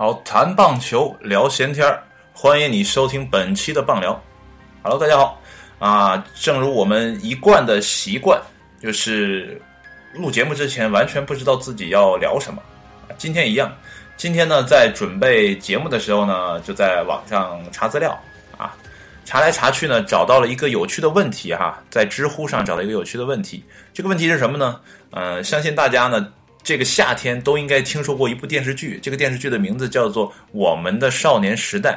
好，谈棒球，聊闲天儿，欢迎你收听本期的棒聊。Hello，大家好啊！正如我们一贯的习惯，就是录节目之前完全不知道自己要聊什么。今天一样，今天呢，在准备节目的时候呢，就在网上查资料啊，查来查去呢，找到了一个有趣的问题哈，在知乎上找到一个有趣的问题。这个问题是什么呢？呃，相信大家呢。这个夏天都应该听说过一部电视剧，这个电视剧的名字叫做《我们的少年时代》。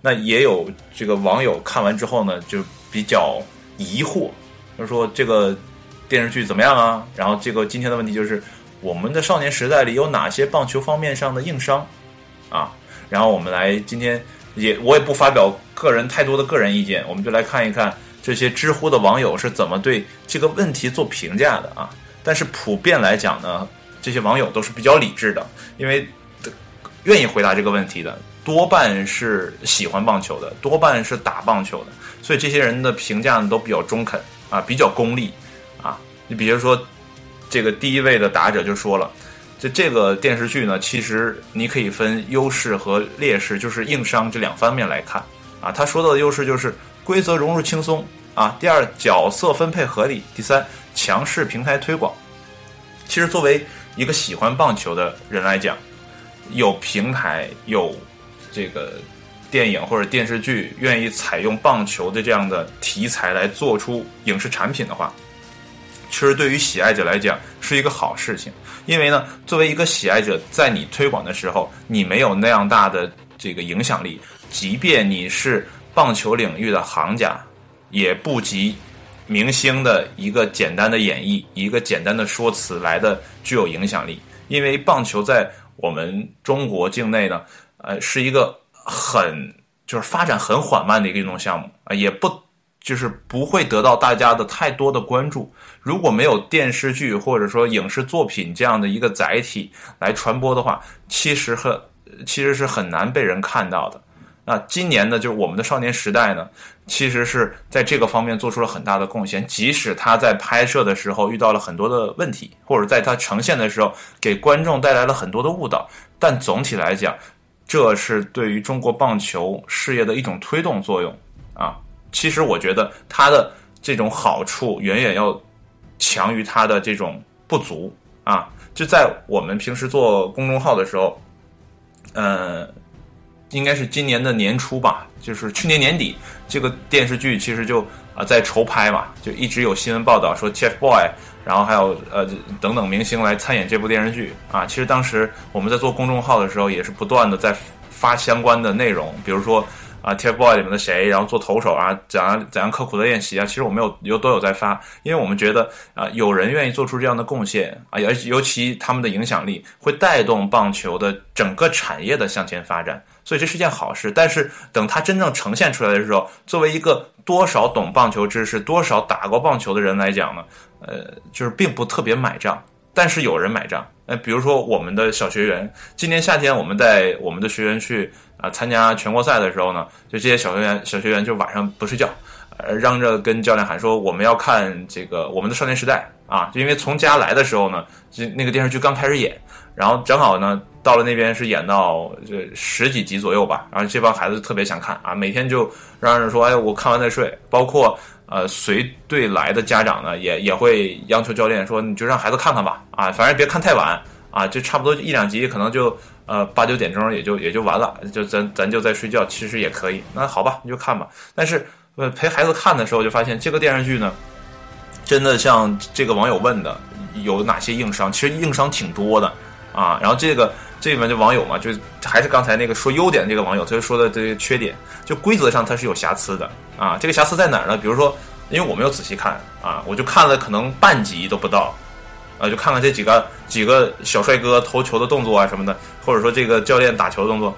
那也有这个网友看完之后呢，就比较疑惑，就说这个电视剧怎么样啊？然后这个今天的问题就是《我们的少年时代》里有哪些棒球方面上的硬伤啊？然后我们来今天也我也不发表个人太多的个人意见，我们就来看一看这些知乎的网友是怎么对这个问题做评价的啊。但是普遍来讲呢。这些网友都是比较理智的，因为愿意回答这个问题的多半是喜欢棒球的，多半是打棒球的，所以这些人的评价呢都比较中肯啊，比较功利啊。你比如说，这个第一位的答者就说了，就这个电视剧呢，其实你可以分优势和劣势，就是硬伤这两方面来看啊。他说到的优势就是规则融入轻松啊，第二角色分配合理，第三强势平台推广。其实作为一个喜欢棒球的人来讲，有平台有这个电影或者电视剧愿意采用棒球的这样的题材来做出影视产品的话，其实对于喜爱者来讲是一个好事情。因为呢，作为一个喜爱者，在你推广的时候，你没有那样大的这个影响力，即便你是棒球领域的行家，也不及。明星的一个简单的演绎，一个简单的说辞来的具有影响力。因为棒球在我们中国境内呢，呃，是一个很就是发展很缓慢的一个运动项目啊，也不就是不会得到大家的太多的关注。如果没有电视剧或者说影视作品这样的一个载体来传播的话，其实很其实是很难被人看到的。那今年呢，就是我们的少年时代呢，其实是在这个方面做出了很大的贡献。即使他在拍摄的时候遇到了很多的问题，或者在他呈现的时候给观众带来了很多的误导，但总体来讲，这是对于中国棒球事业的一种推动作用啊。其实我觉得它的这种好处远远要强于它的这种不足啊。就在我们平时做公众号的时候，嗯。应该是今年的年初吧，就是去年年底，这个电视剧其实就啊在筹拍嘛，就一直有新闻报道说 TFBOY，然后还有呃等等明星来参演这部电视剧啊。其实当时我们在做公众号的时候，也是不断的在发相关的内容，比如说啊 TFBOY 里面的谁，然后做投手啊，怎样怎样刻苦的练习啊。其实我们有有都有在发，因为我们觉得啊有人愿意做出这样的贡献啊，尤尤其他们的影响力会带动棒球的整个产业的向前发展。所以这是件好事，但是等它真正呈现出来的时候，作为一个多少懂棒球知识、多少打过棒球的人来讲呢，呃，就是并不特别买账。但是有人买账，呃，比如说我们的小学员，今年夏天我们带我们的学员去啊参加全国赛的时候呢，就这些小学员小学员就晚上不睡觉，呃，嚷着跟教练喊说我们要看这个我们的少年时代啊，就因为从家来的时候呢，就那个电视剧刚开始演，然后正好呢。到了那边是演到这十几集左右吧，然后这帮孩子特别想看啊，每天就嚷着说：“哎，我看完再睡。”包括呃随队来的家长呢，也也会央求教练说：“你就让孩子看看吧，啊，反正别看太晚啊，就差不多一两集，可能就呃八九点钟也就也就完了，就咱咱就在睡觉，其实也可以。那好吧，你就看吧。但是呃陪孩子看的时候，就发现这个电视剧呢，真的像这个网友问的，有哪些硬伤？其实硬伤挺多的啊。然后这个。这里面就网友嘛，就还是刚才那个说优点这个网友，他就说的这个缺点，就规则上它是有瑕疵的啊。这个瑕疵在哪儿呢？比如说，因为我没有仔细看啊，我就看了可能半集都不到，啊，就看看这几个几个小帅哥投球的动作啊什么的，或者说这个教练打球的动作，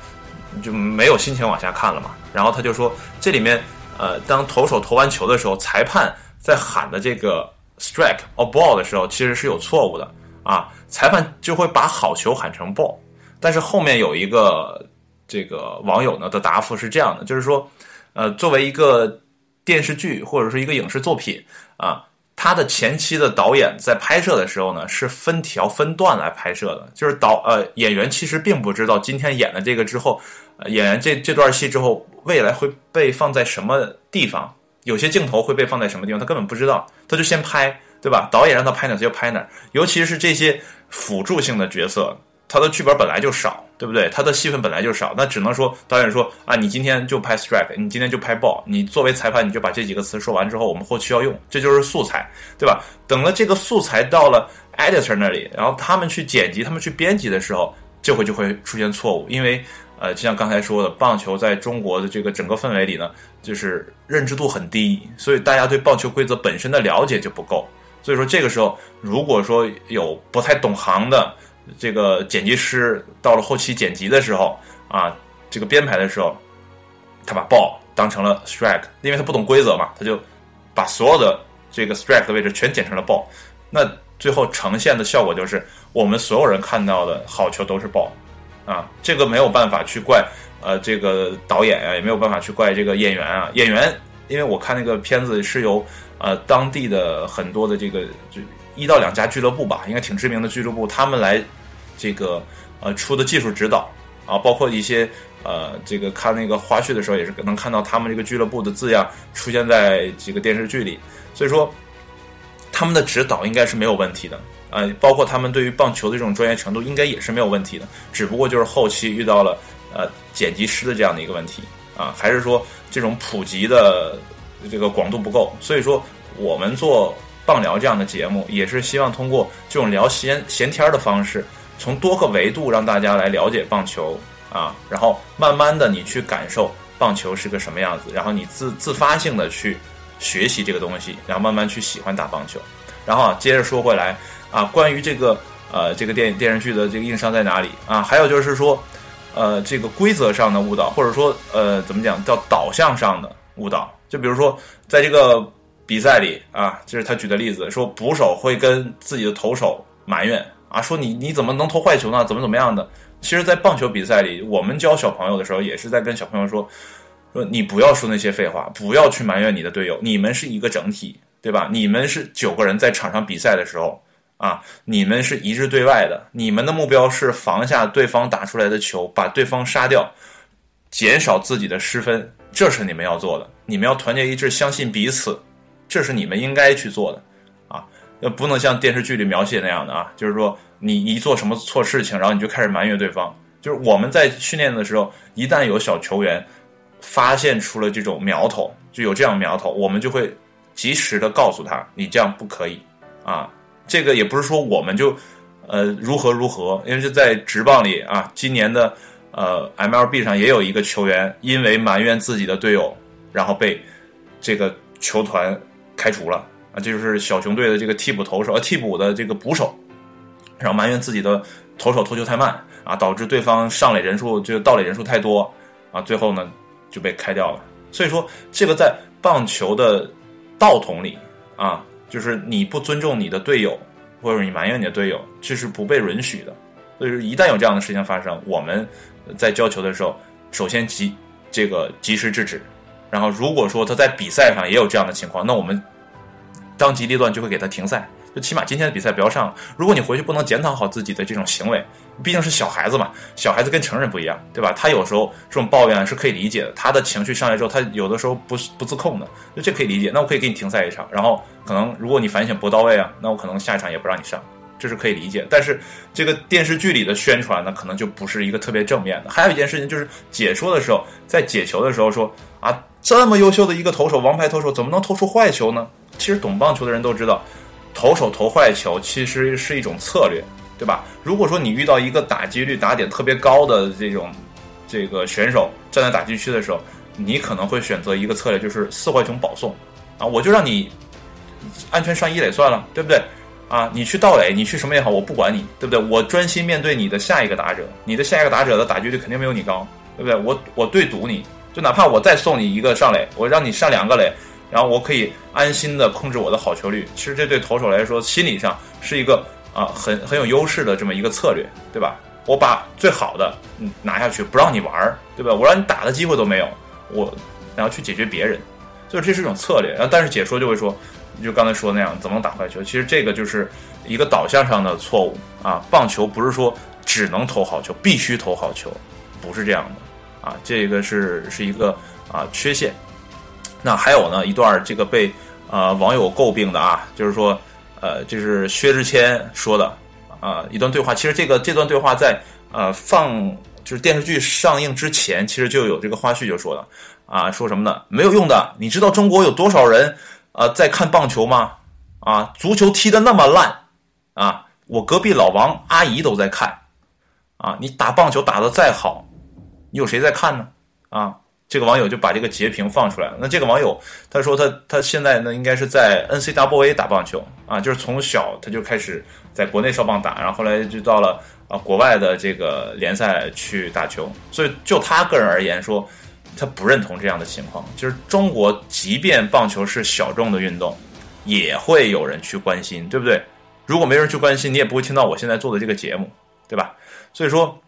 就没有心情往下看了嘛。然后他就说，这里面呃，当投手投完球的时候，裁判在喊的这个 strike or ball 的时候，其实是有错误的啊，裁判就会把好球喊成 ball。但是后面有一个这个网友呢的答复是这样的，就是说，呃，作为一个电视剧或者是一个影视作品啊，他的前期的导演在拍摄的时候呢，是分条分段来拍摄的，就是导呃演员其实并不知道今天演了这个之后，演员这这段戏之后未来会被放在什么地方，有些镜头会被放在什么地方，他根本不知道，他就先拍，对吧？导演让他拍哪他就拍哪，尤其是这些辅助性的角色。他的剧本本来就少，对不对？他的戏份本来就少，那只能说导演说啊，你今天就拍 strike，你今天就拍 ball，你作为裁判你就把这几个词说完之后，我们后期要用，这就是素材，对吧？等了这个素材到了 editor 那里，然后他们去剪辑、他们去编辑的时候，这回就会出现错误，因为呃，就像刚才说的，棒球在中国的这个整个氛围里呢，就是认知度很低，所以大家对棒球规则本身的了解就不够，所以说这个时候如果说有不太懂行的。这个剪辑师到了后期剪辑的时候啊，这个编排的时候，他把 ball 当成了 strike，因为他不懂规则嘛，他就把所有的这个 strike 的位置全剪成了 ball，那最后呈现的效果就是我们所有人看到的好球都是 ball，啊，这个没有办法去怪呃这个导演啊，也没有办法去怪这个演员啊，演员，因为我看那个片子是由呃当地的很多的这个就。一到两家俱乐部吧，应该挺知名的俱乐部，他们来这个呃出的技术指导啊，包括一些呃这个看那个花絮的时候，也是能看到他们这个俱乐部的字样出现在这个电视剧里，所以说他们的指导应该是没有问题的。啊，包括他们对于棒球的这种专业程度应该也是没有问题的，只不过就是后期遇到了呃剪辑师的这样的一个问题。啊，还是说这种普及的这个广度不够，所以说我们做。棒聊这样的节目，也是希望通过这种聊闲闲天儿的方式，从多个维度让大家来了解棒球。啊，然后慢慢的你去感受棒球是个什么样子，然后你自自发性的去学习这个东西，然后慢慢去喜欢打棒球。然后啊，接着说回来啊，关于这个呃这个电影电视剧的这个硬伤在哪里啊？还有就是说呃这个规则上的误导，或者说呃怎么讲叫导向上的误导，就比如说在这个。比赛里啊，这是他举的例子，说捕手会跟自己的投手埋怨啊，说你你怎么能投坏球呢？怎么怎么样的？其实，在棒球比赛里，我们教小朋友的时候，也是在跟小朋友，说你不要说那些废话，不要去埋怨你的队友，你们是一个整体，对吧？你们是九个人在场上比赛的时候啊，你们是一致对外的，你们的目标是防下对方打出来的球，把对方杀掉，减少自己的失分，这是你们要做的，你们要团结一致，相信彼此。这是你们应该去做的，啊，那，不能像电视剧里描写那样的啊，就是说你一做什么错事情，然后你就开始埋怨对方。就是我们在训练的时候，一旦有小球员发现出了这种苗头，就有这样苗头，我们就会及时的告诉他，你这样不可以啊。这个也不是说我们就呃如何如何，因为是在职棒里啊，今年的呃 MLB 上也有一个球员因为埋怨自己的队友，然后被这个球团。开除了啊，这就是小熊队的这个替补投手，呃，替补的这个捕手，然后埋怨自己的投手投球太慢啊，导致对方上垒人数就盗垒人数太多啊，最后呢就被开掉了。所以说，这个在棒球的道统里啊，就是你不尊重你的队友，或者你埋怨你的队友，这是不被允许的。所以说，一旦有这样的事情发生，我们在教球的时候，首先及这个及时制止。然后，如果说他在比赛上也有这样的情况，那我们当机立断就会给他停赛，就起码今天的比赛不要上。如果你回去不能检讨好自己的这种行为，毕竟是小孩子嘛，小孩子跟成人不一样，对吧？他有时候这种抱怨是可以理解的，他的情绪上来之后，他有的时候不不自控的，就这可以理解。那我可以给你停赛一场，然后可能如果你反省不到位啊，那我可能下一场也不让你上。这是可以理解，但是这个电视剧里的宣传呢，可能就不是一个特别正面的。还有一件事情就是解说的时候，在解球的时候说啊，这么优秀的一个投手，王牌投手怎么能投出坏球呢？其实懂棒球的人都知道，投手投坏球其实是一种策略，对吧？如果说你遇到一个打击率、打点特别高的这种这个选手站在打击区的时候，你可能会选择一个策略，就是四坏球保送啊，我就让你安全上一垒算了，对不对？啊，你去盗垒，你去什么也好，我不管你，对不对？我专心面对你的下一个打者，你的下一个打者的打击率肯定没有你高，对不对？我我对赌你，就哪怕我再送你一个上垒，我让你上两个垒，然后我可以安心的控制我的好球率。其实这对投手来说，心理上是一个啊很很有优势的这么一个策略，对吧？我把最好的嗯拿下去，不让你玩儿，对吧？我让你打的机会都没有，我然后去解决别人，所以这是一种策略。然后但是解说就会说。就刚才说那样，怎么打坏球？其实这个就是一个导向上的错误啊！棒球不是说只能投好球，必须投好球，不是这样的啊！这个是是一个啊缺陷。那还有呢，一段这个被呃网友诟病的啊，就是说呃，这是薛之谦说的啊一段对话。其实这个这段对话在呃放就是电视剧上映之前，其实就有这个花絮就说了啊，说什么呢？没有用的，你知道中国有多少人？啊，在看棒球吗？啊，足球踢得那么烂，啊，我隔壁老王阿姨都在看，啊，你打棒球打得再好，你有谁在看呢？啊，这个网友就把这个截屏放出来了。那这个网友他说他他现在呢应该是在 NCAA 打棒球啊，就是从小他就开始在国内少棒打，然后后来就到了啊国外的这个联赛去打球。所以就他个人而言说。他不认同这样的情况，就是中国即便棒球是小众的运动，也会有人去关心，对不对？如果没人去关心，你也不会听到我现在做的这个节目，对吧？所以说，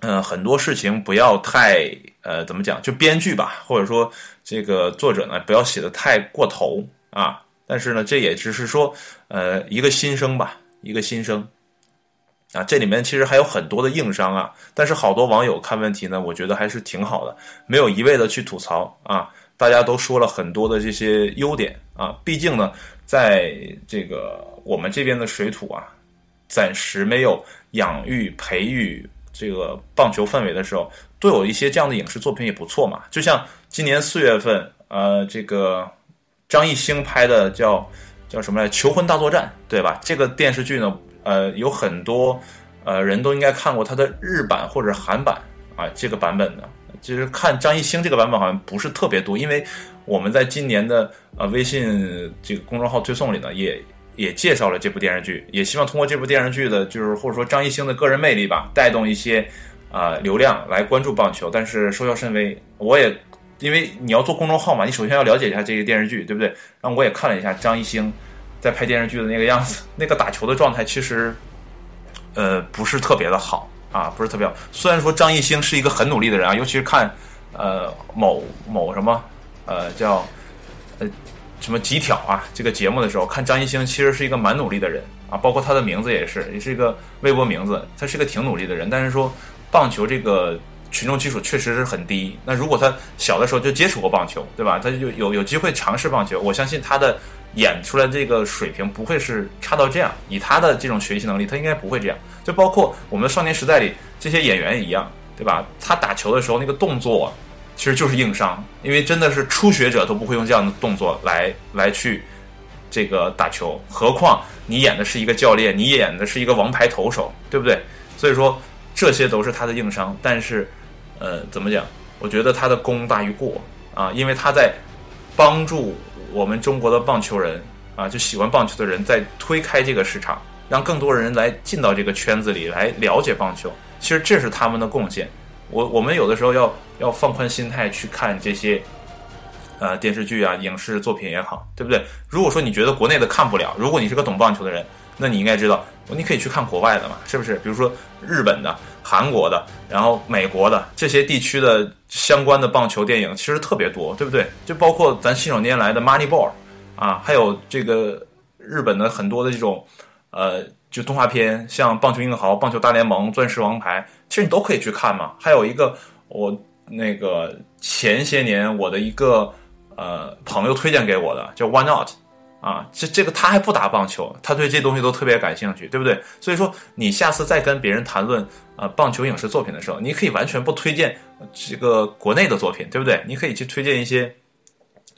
嗯，很多事情不要太呃，怎么讲？就编剧吧，或者说这个作者呢，不要写的太过头啊。但是呢，这也只是说呃一个心声吧，一个心声。啊，这里面其实还有很多的硬伤啊，但是好多网友看问题呢，我觉得还是挺好的，没有一味的去吐槽啊，大家都说了很多的这些优点啊，毕竟呢，在这个我们这边的水土啊，暂时没有养育培育这个棒球氛围的时候，都有一些这样的影视作品也不错嘛，就像今年四月份，呃，这个张艺兴拍的叫叫什么来，《求婚大作战》，对吧？这个电视剧呢。呃，有很多呃人都应该看过他的日版或者韩版啊，这个版本的，其实看张艺兴这个版本好像不是特别多，因为我们在今年的呃微信这个公众号推送里呢，也也介绍了这部电视剧，也希望通过这部电视剧的，就是或者说张艺兴的个人魅力吧，带动一些啊流量来关注棒球，但是收效甚微。我也因为你要做公众号嘛，你首先要了解一下这个电视剧，对不对？然后我也看了一下张艺兴。在拍电视剧的那个样子，那个打球的状态其实，呃，不是特别的好啊，不是特别好。虽然说张艺兴是一个很努力的人啊，尤其是看呃某某什么呃叫呃什么极挑啊这个节目的时候，看张艺兴其实是一个蛮努力的人啊，包括他的名字也是，也是一个微博名字，他是一个挺努力的人。但是说棒球这个群众基础确实是很低。那如果他小的时候就接触过棒球，对吧？他就有有机会尝试棒球，我相信他的。演出来这个水平不会是差到这样，以他的这种学习能力，他应该不会这样。就包括我们少年时代里这些演员一样，对吧？他打球的时候那个动作其实就是硬伤，因为真的是初学者都不会用这样的动作来来去这个打球，何况你演的是一个教练，你演的是一个王牌投手，对不对？所以说这些都是他的硬伤。但是，呃，怎么讲？我觉得他的功大于过啊，因为他在帮助。我们中国的棒球人啊，就喜欢棒球的人在推开这个市场，让更多人来进到这个圈子里来了解棒球。其实这是他们的贡献。我我们有的时候要要放宽心态去看这些，呃，电视剧啊、影视作品也好，对不对？如果说你觉得国内的看不了，如果你是个懂棒球的人，那你应该知道，你可以去看国外的嘛，是不是？比如说日本的、韩国的，然后美国的这些地区的。相关的棒球电影其实特别多，对不对？就包括咱信手拈来的《Moneyball》，啊，还有这个日本的很多的这种，呃，就动画片，像《棒球英豪》《棒球大联盟》《钻石王牌》，其实你都可以去看嘛。还有一个，我那个前些年我的一个呃朋友推荐给我的，叫《Why Not》。啊，这这个他还不打棒球，他对这东西都特别感兴趣，对不对？所以说，你下次再跟别人谈论呃棒球影视作品的时候，你可以完全不推荐这个国内的作品，对不对？你可以去推荐一些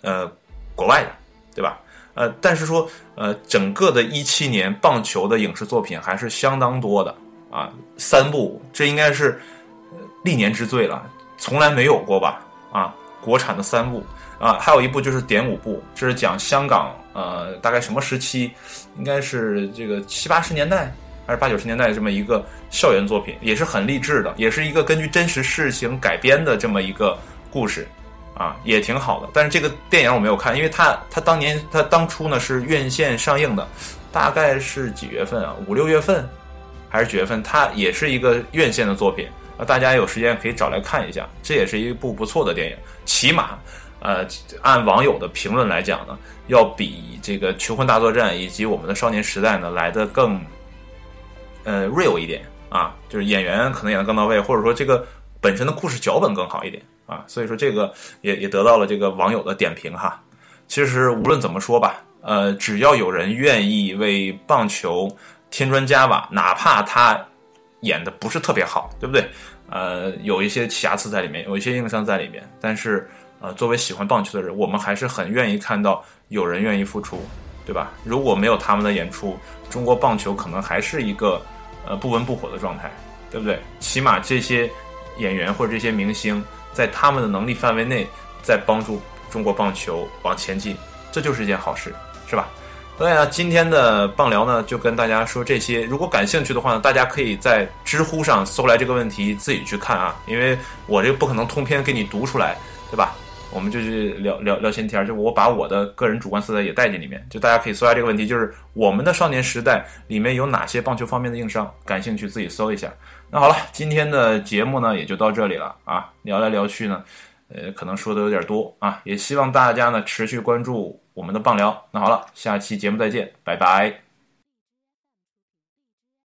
呃国外的，对吧？呃，但是说呃整个的一七年棒球的影视作品还是相当多的啊，三部，这应该是历年之最了，从来没有过吧？啊，国产的三部。啊，还有一部就是《点五部》，这是讲香港，呃，大概什么时期？应该是这个七八十年代还是八九十年代这么一个校园作品，也是很励志的，也是一个根据真实事情改编的这么一个故事，啊，也挺好的。但是这个电影我没有看，因为它它当年它当初呢是院线上映的，大概是几月份啊？五六月份还是几月份？它也是一个院线的作品啊，大家有时间可以找来看一下，这也是一部不错的电影，起码。呃，按网友的评论来讲呢，要比这个《求婚大作战》以及我们的《少年时代》呢来的更呃 real 一点啊，就是演员可能演的更到位，或者说这个本身的故事脚本更好一点啊，所以说这个也也得到了这个网友的点评哈。其实无论怎么说吧，呃，只要有人愿意为棒球添砖加瓦，哪怕他演的不是特别好，对不对？呃，有一些瑕疵在里面，有一些硬伤在里面，但是呃，作为喜欢棒球的人，我们还是很愿意看到有人愿意付出，对吧？如果没有他们的演出，中国棒球可能还是一个呃不温不火的状态，对不对？起码这些演员或者这些明星，在他们的能力范围内，在帮助中国棒球往前进，这就是一件好事，是吧？所以呢，今天的棒聊呢，就跟大家说这些。如果感兴趣的话呢，大家可以在知乎上搜来这个问题，自己去看啊。因为我这不可能通篇给你读出来，对吧？我们就去聊聊聊闲天儿，就我把我的个人主观色彩也带进里面。就大家可以搜下这个问题，就是我们的少年时代里面有哪些棒球方面的硬伤？感兴趣自己搜一下。那好了，今天的节目呢也就到这里了啊。聊来聊去呢，呃，可能说的有点多啊。也希望大家呢持续关注。我们的棒聊，那好了，下期节目再见，拜拜。